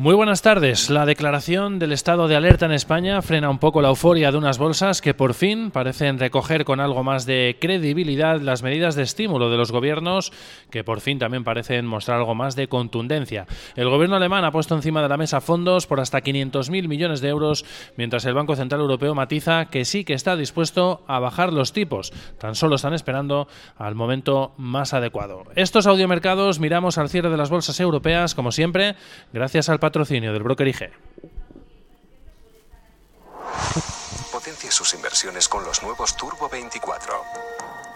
Muy buenas tardes. La declaración del estado de alerta en España frena un poco la euforia de unas bolsas que por fin parecen recoger con algo más de credibilidad las medidas de estímulo de los gobiernos que por fin también parecen mostrar algo más de contundencia. El gobierno alemán ha puesto encima de la mesa fondos por hasta 500.000 millones de euros, mientras el Banco Central Europeo matiza que sí que está dispuesto a bajar los tipos. Tan solo están esperando al momento más adecuado. Estos audiomercados miramos al cierre de las bolsas europeas, como siempre, gracias al patrocinio del broker IG. Potencie sus inversiones con los nuevos Turbo 24.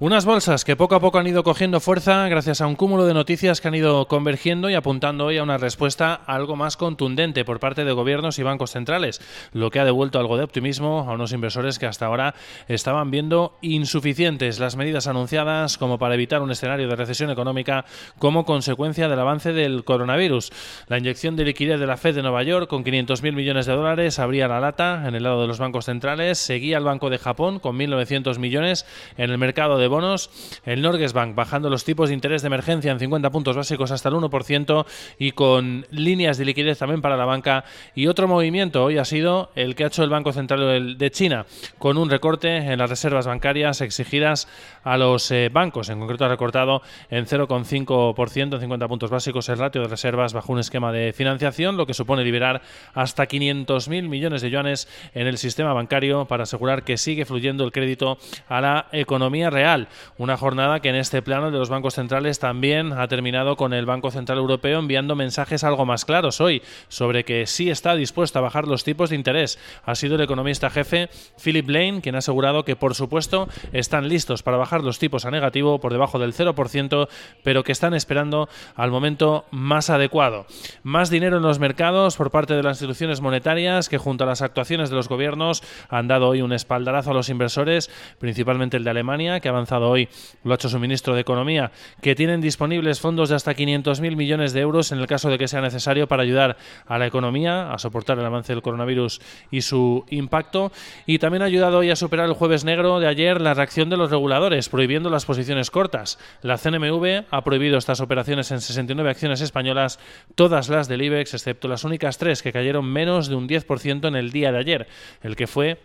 Unas bolsas que poco a poco han ido cogiendo fuerza gracias a un cúmulo de noticias que han ido convergiendo y apuntando hoy a una respuesta algo más contundente por parte de gobiernos y bancos centrales, lo que ha devuelto algo de optimismo a unos inversores que hasta ahora estaban viendo insuficientes las medidas anunciadas como para evitar un escenario de recesión económica como consecuencia del avance del coronavirus. La inyección de liquidez de la Fed de Nueva York con 500.000 millones de dólares abría la lata en el lado de los bancos centrales, seguía el Banco de Japón con 1.900 millones en el mercado de bonos, el Norges Bank bajando los tipos de interés de emergencia en 50 puntos básicos hasta el 1% y con líneas de liquidez también para la banca. Y otro movimiento hoy ha sido el que ha hecho el Banco Central de China, con un recorte en las reservas bancarias exigidas a los eh, bancos. En concreto ha recortado en 0,5% en 50 puntos básicos el ratio de reservas bajo un esquema de financiación, lo que supone liberar hasta 500.000 millones de yuanes en el sistema bancario para asegurar que sigue fluyendo el crédito a la economía real. Una jornada que en este plano de los bancos centrales también ha terminado con el Banco Central Europeo enviando mensajes algo más claros hoy sobre que sí está dispuesto a bajar los tipos de interés. Ha sido el economista jefe Philip Lane quien ha asegurado que por supuesto están listos para bajar los tipos a negativo por debajo del 0%, pero que están esperando al momento más adecuado. Más dinero en los mercados por parte de las instituciones monetarias que junto a las actuaciones de los gobiernos han dado hoy un espaldarazo a los inversores, principalmente el de Alemania, que avanza hoy, lo ha hecho su ministro de Economía, que tienen disponibles fondos de hasta 500.000 millones de euros en el caso de que sea necesario para ayudar a la economía a soportar el avance del coronavirus y su impacto. Y también ha ayudado hoy a superar el jueves negro de ayer la reacción de los reguladores, prohibiendo las posiciones cortas. La CNMV ha prohibido estas operaciones en 69 acciones españolas, todas las del IBEX, excepto las únicas tres que cayeron menos de un 10% en el día de ayer, el que fue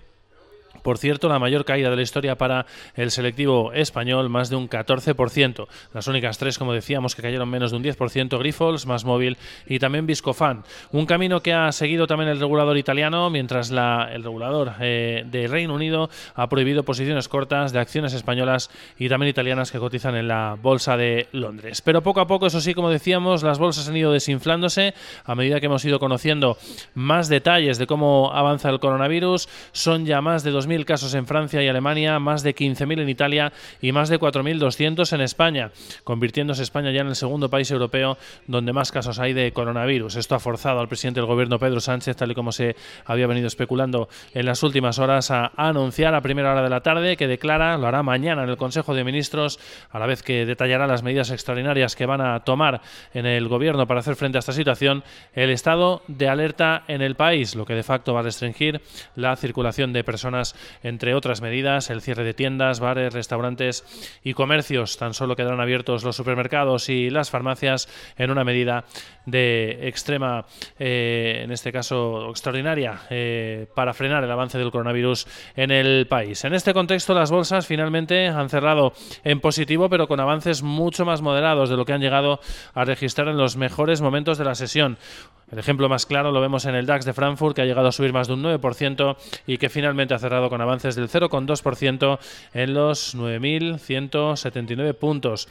por cierto, la mayor caída de la historia para el selectivo español, más de un 14%. Las únicas tres, como decíamos, que cayeron menos de un 10%, Grifols, Más Móvil y también Viscofan. Un camino que ha seguido también el regulador italiano, mientras la, el regulador eh, de Reino Unido ha prohibido posiciones cortas de acciones españolas y también italianas que cotizan en la Bolsa de Londres. Pero poco a poco, eso sí, como decíamos, las bolsas han ido desinflándose a medida que hemos ido conociendo más detalles de cómo avanza el coronavirus. Son ya más de 2.000 casos en Francia y Alemania, más de 15.000 en Italia y más de 4.200 en España, convirtiéndose España ya en el segundo país europeo donde más casos hay de coronavirus. Esto ha forzado al presidente del gobierno Pedro Sánchez, tal y como se había venido especulando en las últimas horas, a anunciar a primera hora de la tarde que declara, lo hará mañana en el Consejo de Ministros, a la vez que detallará las medidas extraordinarias que van a tomar en el gobierno para hacer frente a esta situación, el estado de alerta en el país, lo que de facto va a restringir la circulación de personas entre otras medidas, el cierre de tiendas, bares, restaurantes y comercios. Tan solo quedarán abiertos los supermercados y las farmacias en una medida de extrema, eh, en este caso extraordinaria, eh, para frenar el avance del coronavirus en el país. En este contexto, las bolsas finalmente han cerrado en positivo, pero con avances mucho más moderados de lo que han llegado a registrar en los mejores momentos de la sesión. El ejemplo más claro lo vemos en el DAX de Frankfurt, que ha llegado a subir más de un 9% y que finalmente ha cerrado con avances del 0,2% en los 9.179 puntos.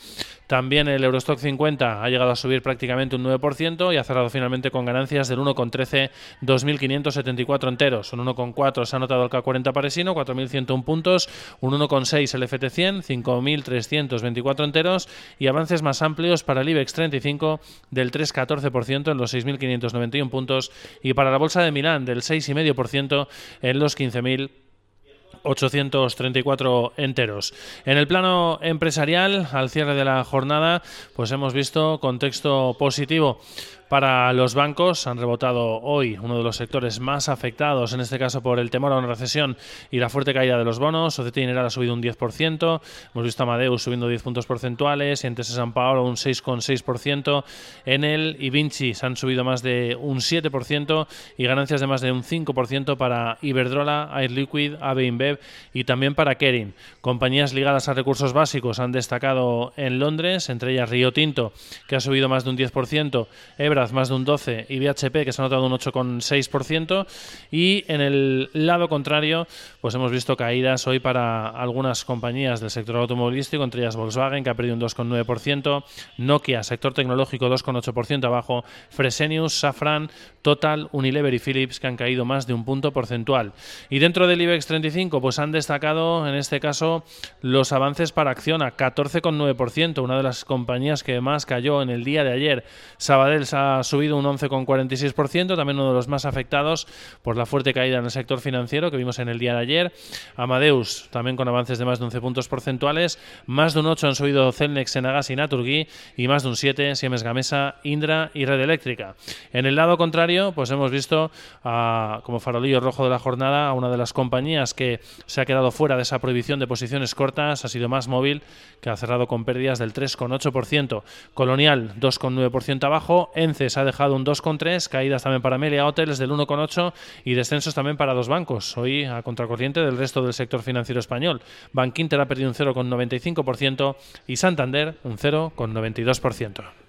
También el Eurostock 50 ha llegado a subir prácticamente un 9% y ha cerrado finalmente con ganancias del 1,13, 2.574 enteros. Un 1,4 se ha notado el K40 parisino, 4.101 puntos, un 1,6 el FT100, 5.324 enteros y avances más amplios para el IBEX 35 del 3,14% en los 6.500 91 puntos y para la bolsa de Milán del 6,5% en los 15.000 834 enteros. En el plano empresarial, al cierre de la jornada, pues hemos visto contexto positivo para los bancos han rebotado hoy uno de los sectores más afectados, en este caso por el temor a una recesión y la fuerte caída de los bonos. Societe General ha subido un 10%, hemos visto a Amadeus subiendo 10 puntos porcentuales, y de San Paolo un 6,6%, Enel y Vinci se han subido más de un 7% y ganancias de más de un 5% para Iberdrola, Air Liquid, AB InBev y también para Kering. Compañías ligadas a recursos básicos han destacado en Londres, entre ellas Río Tinto, que ha subido más de un 10%, Ebra más de un 12% y BHP que se ha notado un 8,6%. Y en el lado contrario, pues hemos visto caídas hoy para algunas compañías del sector automovilístico, entre ellas Volkswagen que ha perdido un 2,9%, Nokia, sector tecnológico 2,8% abajo, Fresenius, Safran, Total, Unilever y Philips que han caído más de un punto porcentual. Y dentro del IBEX 35, pues han destacado en este caso los avances para Acciona, 14,9%, una de las compañías que más cayó en el día de ayer. Sabadell ha ha subido un 11,46%, también uno de los más afectados por la fuerte caída en el sector financiero que vimos en el día de ayer. Amadeus también con avances de más de 11 puntos porcentuales, más de un 8 han subido Celnex, Enagas y Naturgy y más de un 7 Siemens Gamesa, Indra y Red Eléctrica. En el lado contrario, pues hemos visto como farolillo rojo de la jornada a una de las compañías que se ha quedado fuera de esa prohibición de posiciones cortas, ha sido más móvil, que ha cerrado con pérdidas del 3,8%. Colonial 2,9% abajo, Ence se ha dejado un 2,3, caídas también para Melia Hotels del 1,8 y descensos también para dos bancos, hoy a contracorriente del resto del sector financiero español. Bankinter ha perdido un 0,95% y Santander un 0,92%.